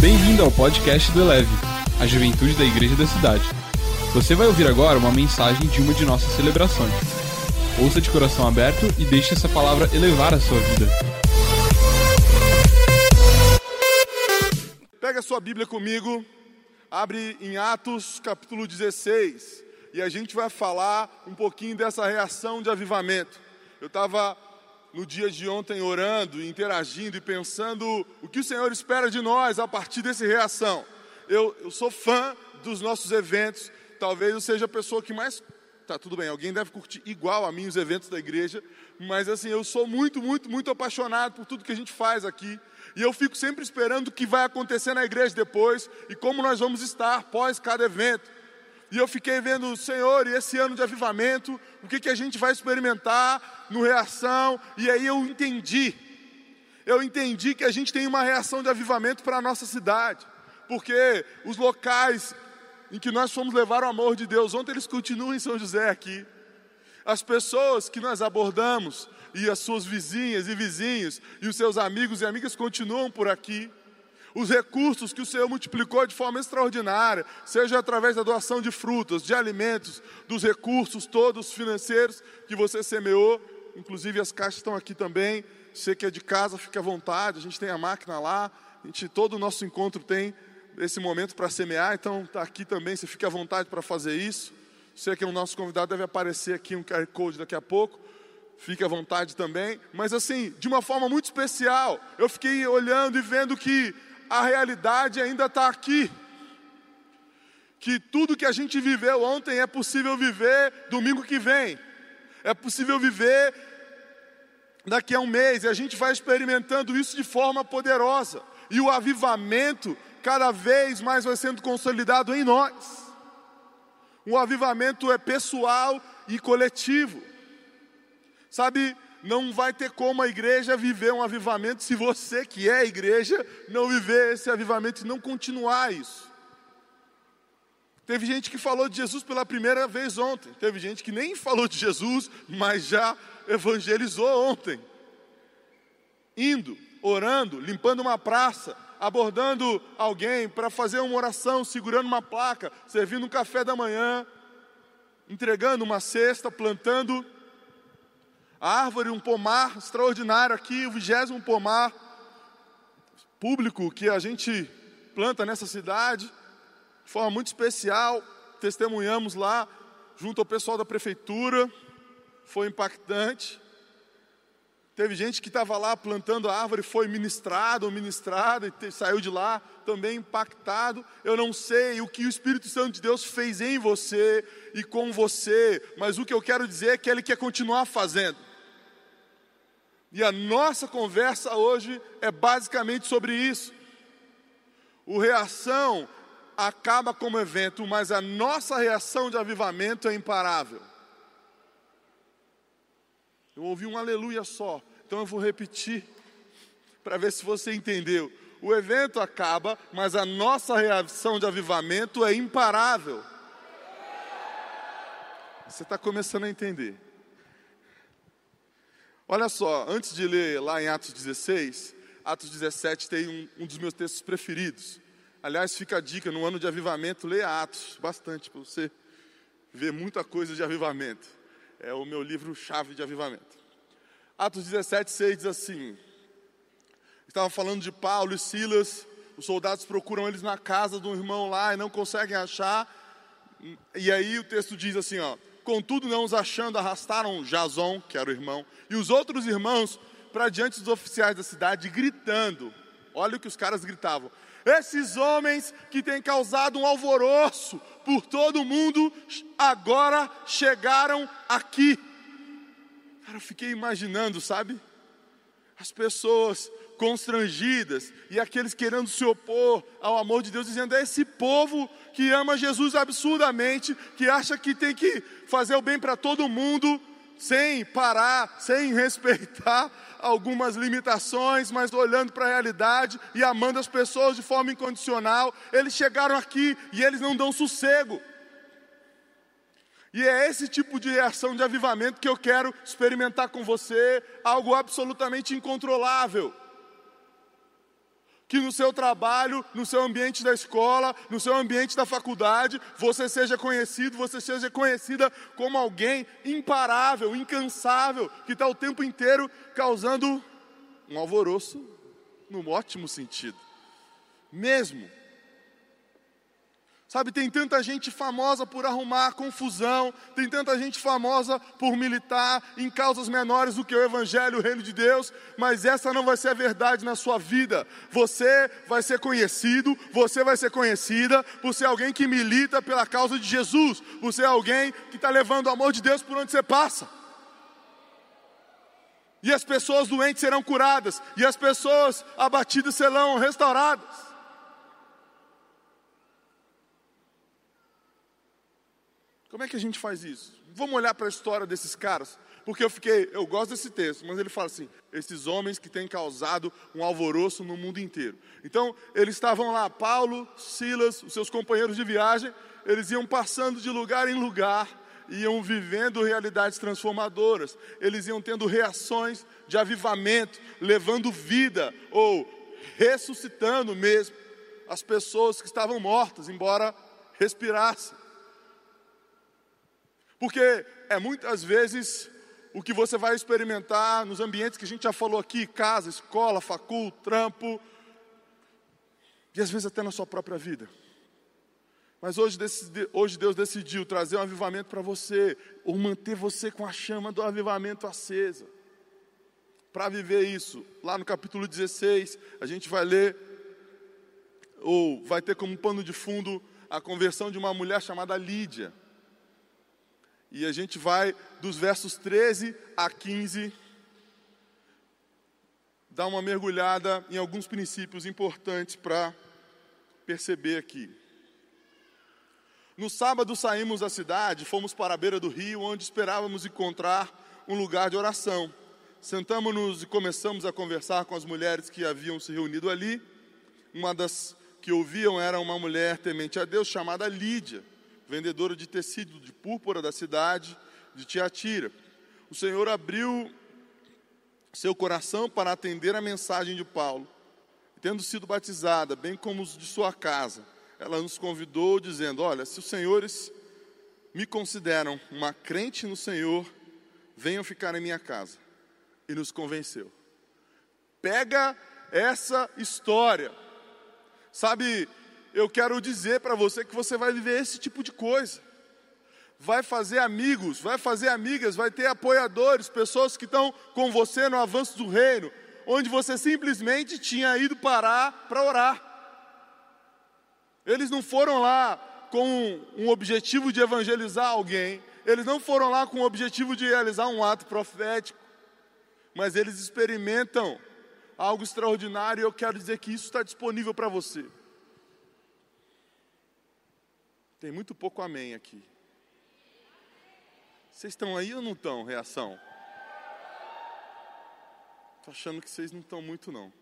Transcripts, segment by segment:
Bem-vindo ao podcast do Eleve, a juventude da igreja da cidade. Você vai ouvir agora uma mensagem de uma de nossas celebrações. Ouça de coração aberto e deixe essa palavra elevar a sua vida. Pega sua Bíblia comigo, abre em Atos capítulo 16 e a gente vai falar um pouquinho dessa reação de avivamento. Eu estava no dia de ontem orando, interagindo e pensando o que o Senhor espera de nós a partir dessa reação. Eu, eu sou fã dos nossos eventos, talvez eu seja a pessoa que mais. Tá, tudo bem, alguém deve curtir igual a mim os eventos da igreja, mas assim, eu sou muito, muito, muito apaixonado por tudo que a gente faz aqui. E eu fico sempre esperando o que vai acontecer na igreja depois e como nós vamos estar pós cada evento. E eu fiquei vendo, Senhor, e esse ano de avivamento, o que, que a gente vai experimentar no reação? E aí eu entendi. Eu entendi que a gente tem uma reação de avivamento para a nossa cidade. Porque os locais em que nós fomos levar o amor de Deus, ontem eles continuam em São José aqui. As pessoas que nós abordamos, e as suas vizinhas e vizinhos, e os seus amigos e amigas continuam por aqui os recursos que o Senhor multiplicou de forma extraordinária, seja através da doação de frutas, de alimentos, dos recursos todos financeiros que você semeou, inclusive as caixas estão aqui também. Você que é de casa, fique à vontade, a gente tem a máquina lá, a gente, todo o nosso encontro tem esse momento para semear, então está aqui também, você fique à vontade para fazer isso. Você que é o nosso convidado, deve aparecer aqui um QR Code daqui a pouco fique à vontade também, mas assim, de uma forma muito especial, eu fiquei olhando e vendo que a realidade ainda está aqui. Que tudo que a gente viveu ontem é possível viver domingo que vem, é possível viver daqui a um mês, e a gente vai experimentando isso de forma poderosa, e o avivamento cada vez mais vai sendo consolidado em nós. O avivamento é pessoal e coletivo. Sabe, não vai ter como a igreja viver um avivamento se você, que é a igreja, não viver esse avivamento e não continuar isso. Teve gente que falou de Jesus pela primeira vez ontem, teve gente que nem falou de Jesus, mas já evangelizou ontem. Indo, orando, limpando uma praça, abordando alguém para fazer uma oração, segurando uma placa, servindo um café da manhã, entregando uma cesta, plantando árvore, um pomar extraordinário aqui, o vigésimo pomar público que a gente planta nessa cidade, de forma muito especial. Testemunhamos lá, junto ao pessoal da prefeitura, foi impactante. Teve gente que estava lá plantando a árvore, foi ministrado ou ministrada e saiu de lá também impactado. Eu não sei o que o Espírito Santo de Deus fez em você e com você, mas o que eu quero dizer é que Ele quer continuar fazendo. E a nossa conversa hoje é basicamente sobre isso. O reação acaba como evento, mas a nossa reação de avivamento é imparável. Eu ouvi um aleluia só, então eu vou repetir para ver se você entendeu. O evento acaba, mas a nossa reação de avivamento é imparável. Você está começando a entender. Olha só, antes de ler lá em Atos 16, Atos 17 tem um, um dos meus textos preferidos. Aliás, fica a dica: no ano de avivamento, leia Atos bastante, para você ver muita coisa de avivamento. É o meu livro-chave de avivamento. Atos 17, 6 diz assim: Estava falando de Paulo e Silas, os soldados procuram eles na casa um irmão lá e não conseguem achar. E aí o texto diz assim: ó, Contudo, não os achando, arrastaram Jason, que era o irmão, e os outros irmãos para diante dos oficiais da cidade, gritando. Olha o que os caras gritavam: Esses homens que têm causado um alvoroço por todo o mundo, agora chegaram aqui. Cara, eu fiquei imaginando, sabe? As pessoas constrangidas e aqueles querendo se opor ao amor de Deus, dizendo: é esse povo que ama Jesus absurdamente, que acha que tem que fazer o bem para todo mundo, sem parar, sem respeitar algumas limitações, mas olhando para a realidade e amando as pessoas de forma incondicional. Eles chegaram aqui e eles não dão sossego. E é esse tipo de reação de avivamento que eu quero experimentar com você, algo absolutamente incontrolável. Que no seu trabalho, no seu ambiente da escola, no seu ambiente da faculdade, você seja conhecido, você seja conhecida como alguém imparável, incansável, que está o tempo inteiro causando um alvoroço, no ótimo sentido. Mesmo Sabe, tem tanta gente famosa por arrumar confusão, tem tanta gente famosa por militar em causas menores do que o Evangelho, o Reino de Deus, mas essa não vai ser a verdade na sua vida. Você vai ser conhecido, você vai ser conhecida por ser alguém que milita pela causa de Jesus, por ser alguém que está levando o amor de Deus por onde você passa. E as pessoas doentes serão curadas, e as pessoas abatidas serão restauradas. Como é que a gente faz isso? Vamos olhar para a história desses caras, porque eu fiquei, eu gosto desse texto, mas ele fala assim: esses homens que têm causado um alvoroço no mundo inteiro. Então, eles estavam lá, Paulo, Silas, os seus companheiros de viagem, eles iam passando de lugar em lugar, iam vivendo realidades transformadoras, eles iam tendo reações de avivamento, levando vida ou ressuscitando mesmo as pessoas que estavam mortas, embora respirassem. Porque é muitas vezes o que você vai experimentar nos ambientes que a gente já falou aqui casa, escola, facul, trampo, e às vezes até na sua própria vida. Mas hoje, hoje Deus decidiu trazer um avivamento para você, ou manter você com a chama do avivamento acesa. Para viver isso, lá no capítulo 16, a gente vai ler, ou vai ter como pano de fundo a conversão de uma mulher chamada Lídia. E a gente vai dos versos 13 a 15 dar uma mergulhada em alguns princípios importantes para perceber aqui. No sábado saímos da cidade, fomos para a beira do rio, onde esperávamos encontrar um lugar de oração. Sentamos-nos e começamos a conversar com as mulheres que haviam se reunido ali. Uma das que ouviam era uma mulher temente a Deus chamada Lídia vendedora de tecido de púrpura da cidade de Tiatira. O Senhor abriu seu coração para atender a mensagem de Paulo. Tendo sido batizada, bem como os de sua casa, ela nos convidou dizendo: Olha, se os senhores me consideram uma crente no Senhor, venham ficar em minha casa. E nos convenceu. Pega essa história. Sabe, eu quero dizer para você que você vai viver esse tipo de coisa. Vai fazer amigos, vai fazer amigas, vai ter apoiadores, pessoas que estão com você no avanço do reino, onde você simplesmente tinha ido parar para orar. Eles não foram lá com um objetivo de evangelizar alguém, eles não foram lá com o objetivo de realizar um ato profético, mas eles experimentam algo extraordinário e eu quero dizer que isso está disponível para você. Tem muito pouco amém aqui. Vocês estão aí ou não estão? Reação. Estou achando que vocês não estão muito, não.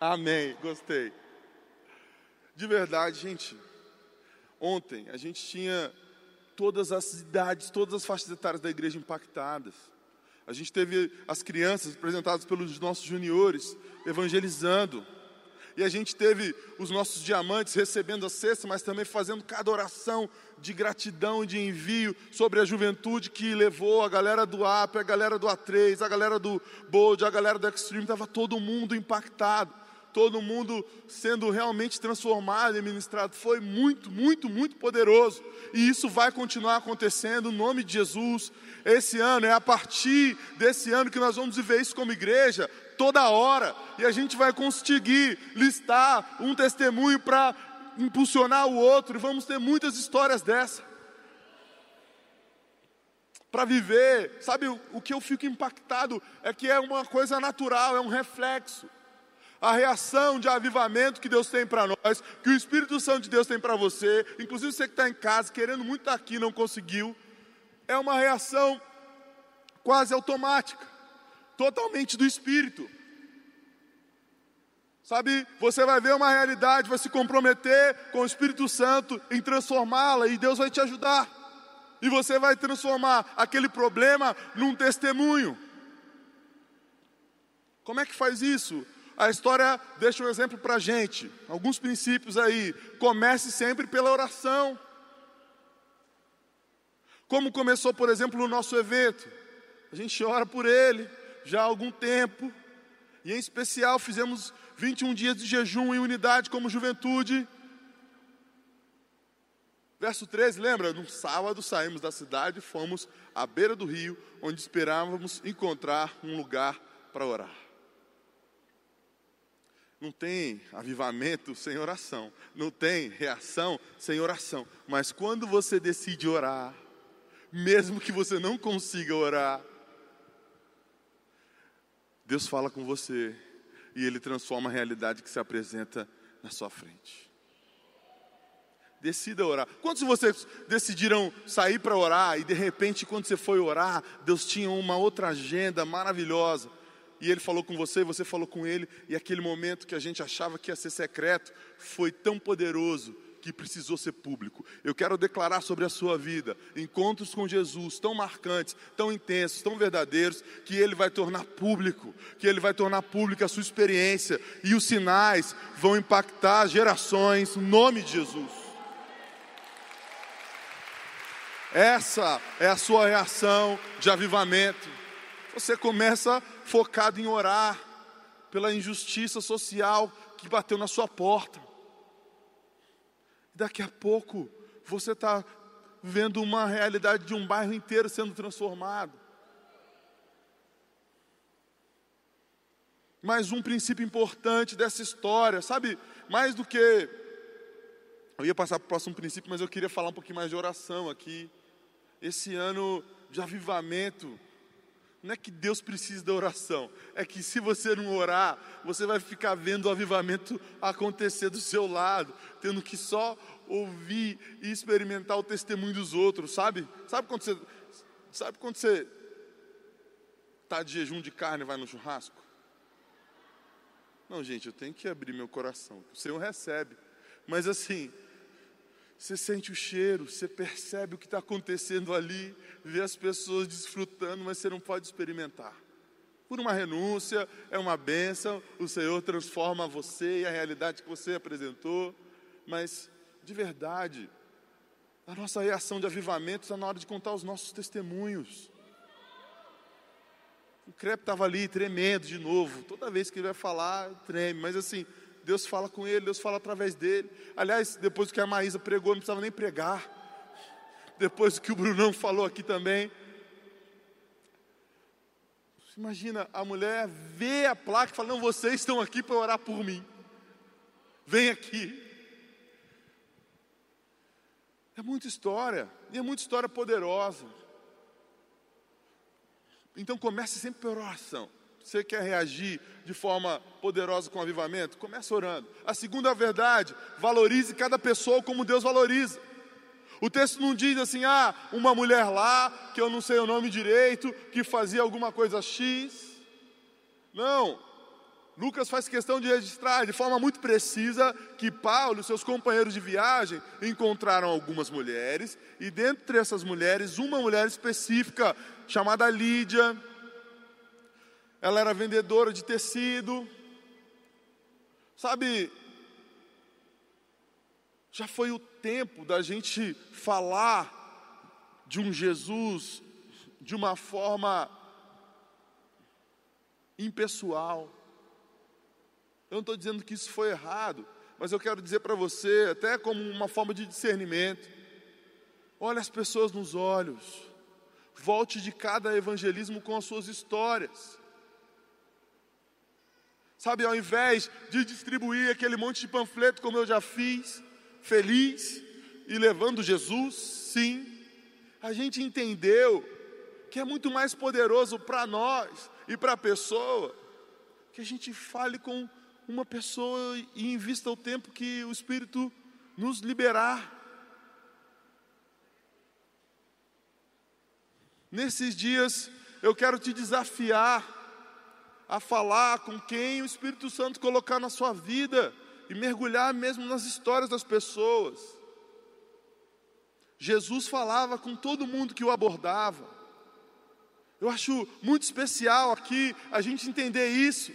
Amém, gostei. De verdade, gente. Ontem a gente tinha todas as idades, todas as faixas etárias da igreja impactadas. A gente teve as crianças apresentadas pelos nossos juniores evangelizando. E a gente teve os nossos diamantes recebendo a cesta, mas também fazendo cada oração de gratidão de envio sobre a juventude que levou a galera do AP, a galera do A3, a galera do Bold, a galera do Extreme, estava todo mundo impactado, todo mundo sendo realmente transformado e ministrado. Foi muito, muito, muito poderoso. E isso vai continuar acontecendo no nome de Jesus. Esse ano, é a partir desse ano que nós vamos viver isso como igreja, toda hora, e a gente vai conseguir listar um testemunho para impulsionar o outro, e vamos ter muitas histórias dessa. Para viver, sabe, o que eu fico impactado é que é uma coisa natural, é um reflexo. A reação de avivamento que Deus tem para nós, que o Espírito Santo de Deus tem para você, inclusive você que está em casa, querendo muito estar aqui, não conseguiu, é uma reação quase automática totalmente do Espírito. Sabe, você vai ver uma realidade, vai se comprometer com o Espírito Santo em transformá-la e Deus vai te ajudar. E você vai transformar aquele problema num testemunho. Como é que faz isso? A história deixa um exemplo para a gente, alguns princípios aí. Comece sempre pela oração. Como começou, por exemplo, o nosso evento. A gente ora por ele já há algum tempo, e em especial fizemos 21 dias de jejum em unidade como juventude. Verso 13, lembra? No sábado saímos da cidade e fomos à beira do rio, onde esperávamos encontrar um lugar para orar. Não tem avivamento sem oração, não tem reação sem oração. Mas quando você decide orar, mesmo que você não consiga orar, Deus fala com você e Ele transforma a realidade que se apresenta na sua frente. Decida orar. Quantos de vocês decidiram sair para orar e de repente, quando você foi orar, Deus tinha uma outra agenda maravilhosa? E ele falou com você, você falou com ele, e aquele momento que a gente achava que ia ser secreto foi tão poderoso que precisou ser público. Eu quero declarar sobre a sua vida encontros com Jesus tão marcantes, tão intensos, tão verdadeiros, que ele vai tornar público, que ele vai tornar pública a sua experiência e os sinais vão impactar gerações, no nome de Jesus. Essa é a sua reação de avivamento. Você começa focado em orar pela injustiça social que bateu na sua porta. Daqui a pouco você está vendo uma realidade de um bairro inteiro sendo transformado. Mais um princípio importante dessa história, sabe? Mais do que. Eu ia passar para o próximo princípio, mas eu queria falar um pouquinho mais de oração aqui. Esse ano de avivamento, não é que Deus precisa da oração, é que se você não orar, você vai ficar vendo o avivamento acontecer do seu lado, tendo que só ouvir e experimentar o testemunho dos outros, sabe? Sabe quando você sabe quando você está de jejum de carne e vai no churrasco? Não, gente, eu tenho que abrir meu coração. O Senhor recebe. Mas assim, você sente o cheiro, você percebe o que está acontecendo ali, vê as pessoas desfrutando, mas você não pode experimentar. Por uma renúncia, é uma bênção, o Senhor transforma você e a realidade que você apresentou, mas de verdade, a nossa reação de avivamento está na hora de contar os nossos testemunhos. O crepe estava ali tremendo de novo, toda vez que ele vai falar, treme, mas assim, Deus fala com ele, Deus fala através dele. Aliás, depois que a Maísa pregou, não precisava nem pregar. Depois que o Brunão falou aqui também. Imagina, a mulher vê a placa e fala: Não, vocês estão aqui para orar por mim. Vem aqui. É muita história, e é muita história poderosa. Então comece sempre pela oração. Você quer reagir de forma poderosa com o avivamento? Comece orando. A segunda verdade, valorize cada pessoa como Deus valoriza. O texto não diz assim, ah, uma mulher lá, que eu não sei o nome direito, que fazia alguma coisa X. Não. Lucas faz questão de registrar de forma muito precisa que Paulo e seus companheiros de viagem encontraram algumas mulheres, e dentre essas mulheres, uma mulher específica chamada Lídia, ela era vendedora de tecido. Sabe, já foi o tempo da gente falar de um Jesus de uma forma impessoal. Eu não estou dizendo que isso foi errado, mas eu quero dizer para você, até como uma forma de discernimento: olhe as pessoas nos olhos, volte de cada evangelismo com as suas histórias. Sabe, ao invés de distribuir aquele monte de panfleto como eu já fiz, feliz e levando Jesus, sim, a gente entendeu que é muito mais poderoso para nós e para a pessoa que a gente fale com uma pessoa e invista o tempo que o Espírito nos liberar. Nesses dias eu quero te desafiar a falar com quem o Espírito Santo colocar na sua vida e mergulhar mesmo nas histórias das pessoas. Jesus falava com todo mundo que o abordava. Eu acho muito especial aqui a gente entender isso.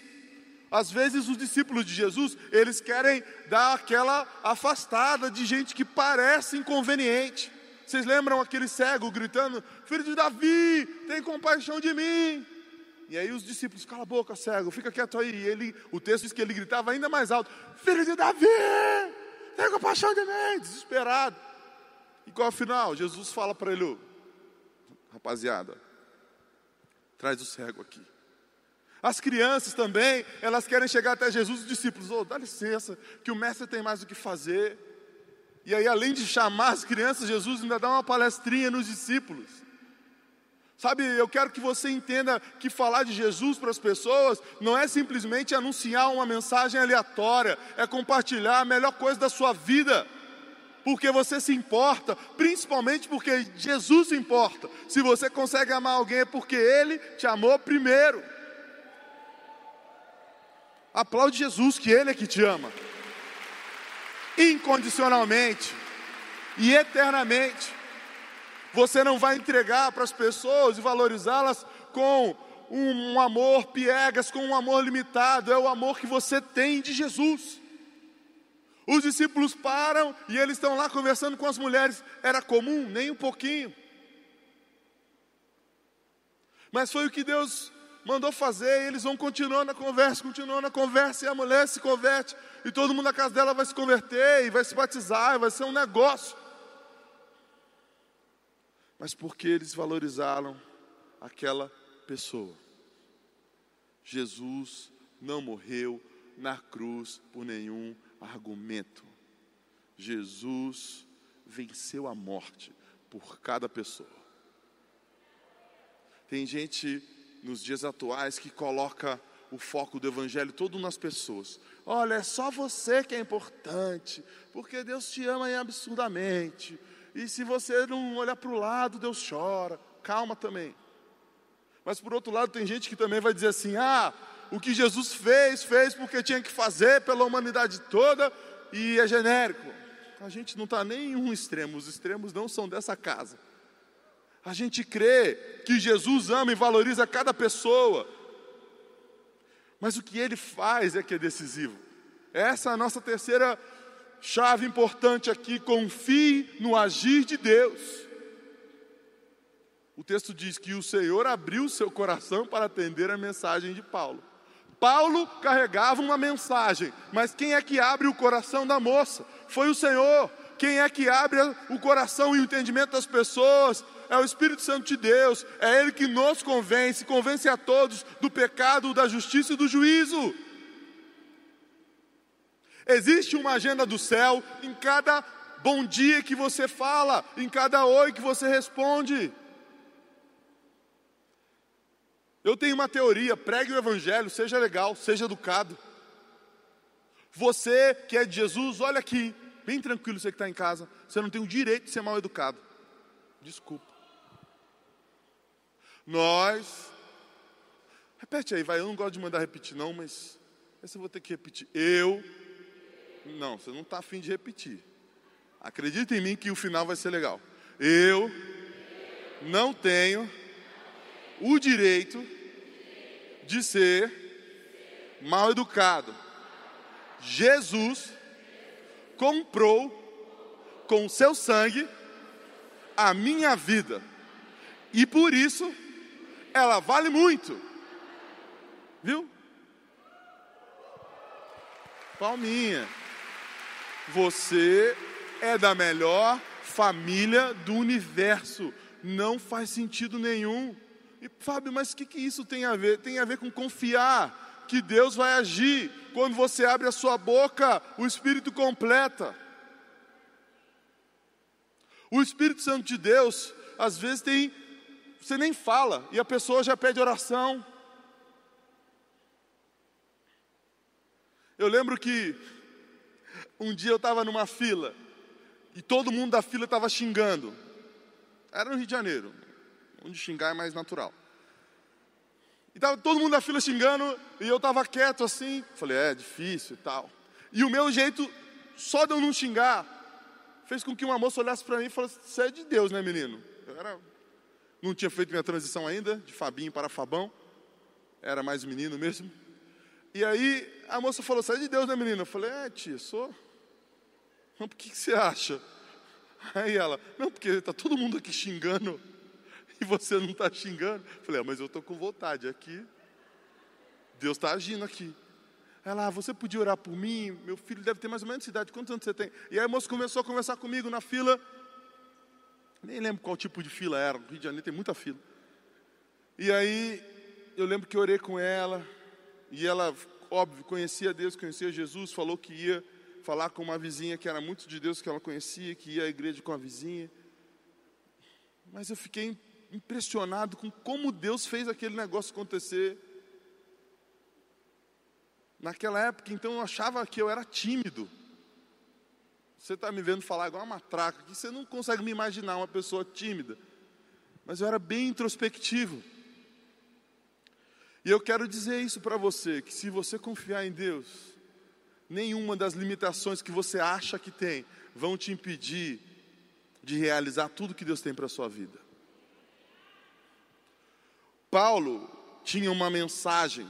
Às vezes os discípulos de Jesus, eles querem dar aquela afastada de gente que parece inconveniente. Vocês lembram aquele cego gritando: Filho de Davi, tem compaixão de mim. E aí os discípulos, cala a boca, cego, fica quieto aí. E ele, o texto diz que ele gritava ainda mais alto: Filho de Davi, tem compaixão de mim, desesperado. E qual é o final? Jesus fala para ele: Rapaziada, traz o cego aqui. As crianças também, elas querem chegar até Jesus os discípulos, oh, dá licença, que o mestre tem mais o que fazer. E aí, além de chamar as crianças, Jesus ainda dá uma palestrinha nos discípulos. Sabe, eu quero que você entenda que falar de Jesus para as pessoas não é simplesmente anunciar uma mensagem aleatória, é compartilhar a melhor coisa da sua vida, porque você se importa, principalmente porque Jesus se importa. Se você consegue amar alguém é porque Ele te amou primeiro. Aplaude Jesus, que Ele é que te ama, incondicionalmente e eternamente. Você não vai entregar para as pessoas e valorizá-las com um, amor piegas, com um amor limitado, é o amor que você tem de Jesus. Os discípulos param e eles estão lá conversando com as mulheres, era comum? Nem um pouquinho. Mas foi o que Deus mandou fazer, e eles vão continuando a conversa, continuando a conversa, e a mulher se converte, e todo mundo na casa dela vai se converter, e vai se batizar, e vai ser um negócio. Mas porque eles valorizaram aquela pessoa. Jesus não morreu na cruz por nenhum argumento. Jesus venceu a morte por cada pessoa. Tem gente nos dias atuais que coloca o foco do evangelho todo nas pessoas. Olha, é só você que é importante, porque Deus te ama absurdamente. E se você não olhar para o lado, Deus chora. Calma também. Mas por outro lado, tem gente que também vai dizer assim: ah, o que Jesus fez, fez porque tinha que fazer pela humanidade toda e é genérico. A gente não está nem em um extremo, os extremos não são dessa casa. A gente crê que Jesus ama e valoriza cada pessoa, mas o que ele faz é que é decisivo. Essa é a nossa terceira chave importante aqui: confie no agir de Deus. O texto diz que o Senhor abriu seu coração para atender a mensagem de Paulo. Paulo carregava uma mensagem, mas quem é que abre o coração da moça? Foi o Senhor. Quem é que abre o coração e o entendimento das pessoas? é o Espírito Santo de Deus, é Ele que nos convence, convence a todos do pecado, da justiça e do juízo. Existe uma agenda do céu em cada bom dia que você fala, em cada oi que você responde. Eu tenho uma teoria: pregue o Evangelho, seja legal, seja educado. Você que é de Jesus, olha aqui, bem tranquilo você que está em casa, você não tem o direito de ser mal educado. Desculpa. Nós. Repete aí, vai. Eu não gosto de mandar repetir, não, mas essa eu vou ter que repetir. Eu. Não, você não está afim de repetir. Acredita em mim que o final vai ser legal. Eu não tenho o direito de ser mal educado. Jesus comprou com seu sangue a minha vida. E por isso ela vale muito. Viu? Palminha. Você é da melhor família do universo. Não faz sentido nenhum. E Fábio, mas o que, que isso tem a ver? Tem a ver com confiar que Deus vai agir. Quando você abre a sua boca, o Espírito completa. O Espírito Santo de Deus, às vezes, tem você nem fala e a pessoa já pede oração. Eu lembro que um dia eu estava numa fila e todo mundo da fila estava xingando. Era no Rio de Janeiro, onde xingar é mais natural. E estava todo mundo da fila xingando e eu estava quieto assim. Falei, é difícil e tal. E o meu jeito, só de eu não xingar, fez com que uma moça olhasse para mim e falasse: Você é de Deus, né, menino? Eu era não tinha feito minha transição ainda, de Fabinho para Fabão, era mais menino mesmo. E aí a moça falou: Sai de Deus, né, menina? Eu falei: É, tia, sou. Não, por que, que você acha? Aí ela: Não, porque está todo mundo aqui xingando e você não está xingando. Eu falei: ah, Mas eu estou com vontade aqui. Deus está agindo aqui. Ela, ah, você podia orar por mim? Meu filho deve ter mais ou menos idade. Quantos anos você tem? E aí a moça começou a conversar comigo na fila. Nem lembro qual tipo de fila era. No Rio de Janeiro tem muita fila. E aí eu lembro que orei com ela. E ela, óbvio, conhecia Deus, conhecia Jesus. Falou que ia falar com uma vizinha que era muito de Deus que ela conhecia, que ia à igreja com a vizinha. Mas eu fiquei impressionado com como Deus fez aquele negócio acontecer. Naquela época, então, eu achava que eu era tímido. Você está me vendo falar igual uma matraca, que você não consegue me imaginar uma pessoa tímida. Mas eu era bem introspectivo. E eu quero dizer isso para você: que se você confiar em Deus, nenhuma das limitações que você acha que tem vão te impedir de realizar tudo que Deus tem para a sua vida. Paulo tinha uma mensagem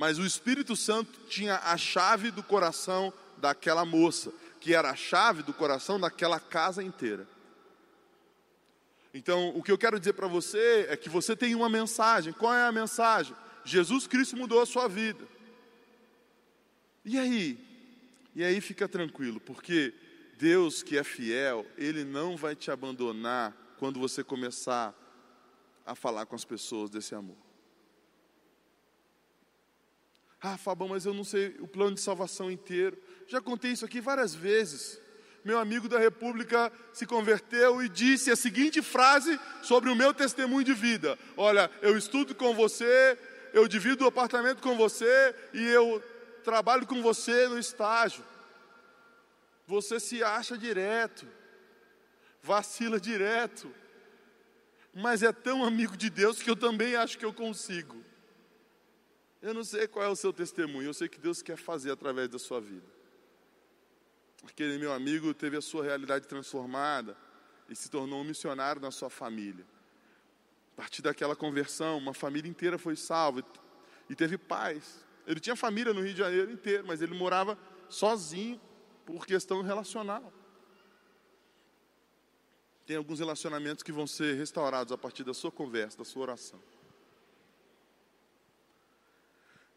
mas o Espírito Santo tinha a chave do coração daquela moça, que era a chave do coração daquela casa inteira. Então, o que eu quero dizer para você é que você tem uma mensagem. Qual é a mensagem? Jesus Cristo mudou a sua vida. E aí? E aí fica tranquilo, porque Deus que é fiel, Ele não vai te abandonar quando você começar a falar com as pessoas desse amor. Ah, Fabão, mas eu não sei o plano de salvação inteiro. Já contei isso aqui várias vezes. Meu amigo da República se converteu e disse a seguinte frase sobre o meu testemunho de vida: Olha, eu estudo com você, eu divido o apartamento com você e eu trabalho com você no estágio. Você se acha direto, vacila direto, mas é tão amigo de Deus que eu também acho que eu consigo. Eu não sei qual é o seu testemunho, eu sei que Deus quer fazer através da sua vida. Aquele meu amigo teve a sua realidade transformada e se tornou um missionário na sua família. Partir daquela conversão, uma família inteira foi salva e teve paz. Ele tinha família no Rio de Janeiro inteiro, mas ele morava sozinho por questão relacional. Tem alguns relacionamentos que vão ser restaurados a partir da sua conversa, da sua oração.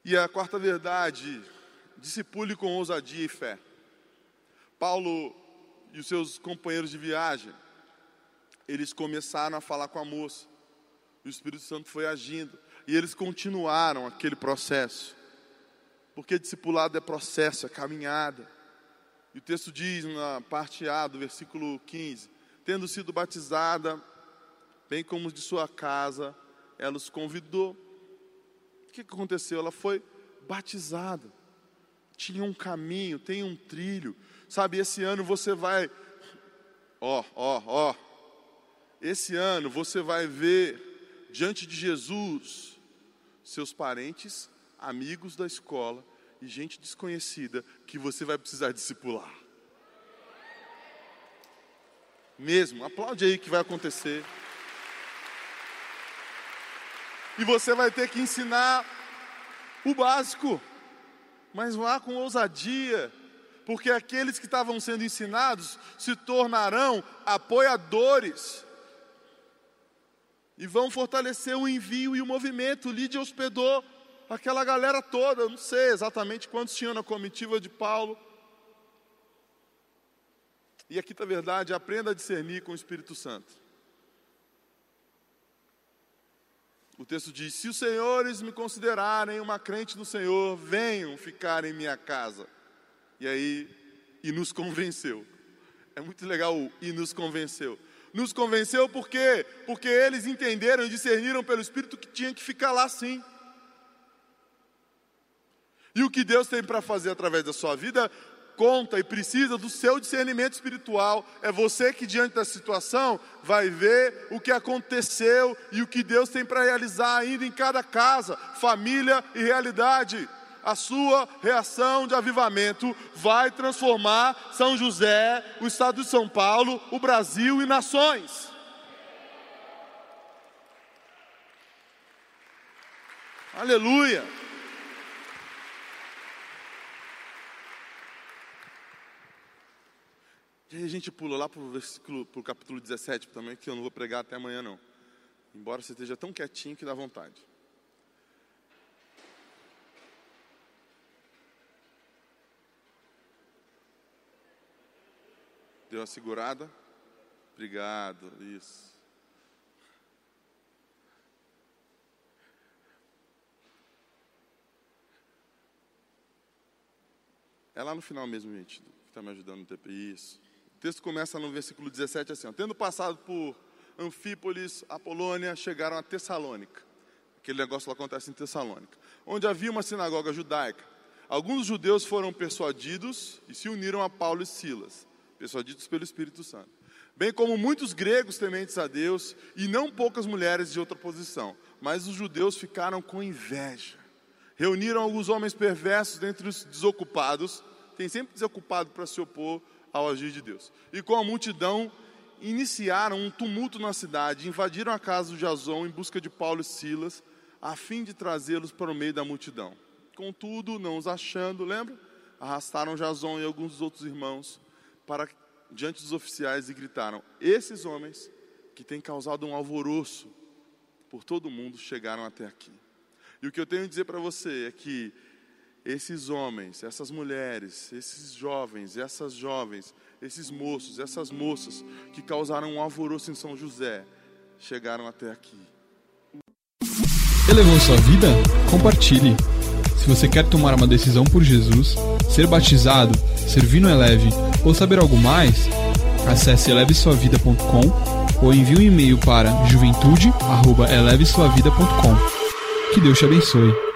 E a quarta verdade, discipule com ousadia e fé. Paulo e os seus companheiros de viagem, eles começaram a falar com a moça. O Espírito Santo foi agindo e eles continuaram aquele processo. Porque discipulado é processo, é caminhada. E o texto diz na parte A do versículo 15: Tendo sido batizada, bem como de sua casa, ela os convidou que aconteceu? Ela foi batizada. Tinha um caminho, tem um trilho. Sabe, esse ano você vai. Ó, ó, ó. Esse ano você vai ver diante de Jesus seus parentes, amigos da escola e gente desconhecida que você vai precisar discipular. Mesmo, aplaude aí que vai acontecer. E você vai ter que ensinar o básico, mas vá com ousadia, porque aqueles que estavam sendo ensinados se tornarão apoiadores e vão fortalecer o envio e o movimento. Lídia hospedou aquela galera toda, não sei exatamente quantos tinham na comitiva de Paulo. E aqui está a verdade, aprenda a discernir com o Espírito Santo. O texto diz: Se os senhores me considerarem uma crente do Senhor, venham ficar em minha casa. E aí, e nos convenceu. É muito legal o e nos convenceu. Nos convenceu por quê? Porque eles entenderam e discerniram pelo Espírito que tinha que ficar lá sim. E o que Deus tem para fazer através da sua vida conta e precisa do seu discernimento espiritual. É você que, diante da situação, vai ver o que aconteceu e o que Deus tem para realizar ainda em cada casa, família e realidade a sua reação de avivamento vai transformar São José, o estado de São Paulo, o Brasil e nações. Aleluia! E aí a gente pula lá para o versículo, para o capítulo 17 também, que eu não vou pregar até amanhã não. Embora você esteja tão quietinho que dá vontade. Deu uma segurada? Obrigado, isso. É lá no final mesmo, gente, que está me ajudando no TP. Isso. O texto começa no versículo 17 assim: ó, Tendo passado por Anfípolis, Apolônia, chegaram a Tessalônica. Aquele negócio lá acontece em Tessalônica, onde havia uma sinagoga judaica. Alguns judeus foram persuadidos e se uniram a Paulo e Silas, persuadidos pelo Espírito Santo. Bem como muitos gregos tementes a Deus e não poucas mulheres de outra posição. Mas os judeus ficaram com inveja reuniram alguns homens perversos dentre os desocupados, tem sempre desocupado para se opor ao agir de Deus. E com a multidão iniciaram um tumulto na cidade, invadiram a casa de Jason em busca de Paulo e Silas, a fim de trazê-los para o meio da multidão. Contudo, não os achando, lembra? Arrastaram Jason e alguns dos outros irmãos para diante dos oficiais e gritaram: Esses homens que têm causado um alvoroço por todo mundo chegaram até aqui. E o que eu tenho a dizer para você é que esses homens, essas mulheres, esses jovens, essas jovens, esses moços, essas moças que causaram um alvoroço em São José, chegaram até aqui. Elevou sua vida? Compartilhe. Se você quer tomar uma decisão por Jesus, ser batizado, servir no Eleve ou saber algo mais, acesse elevesuavida.com ou envie um e-mail para juventude@elevesuavida.com. Que Deus te abençoe.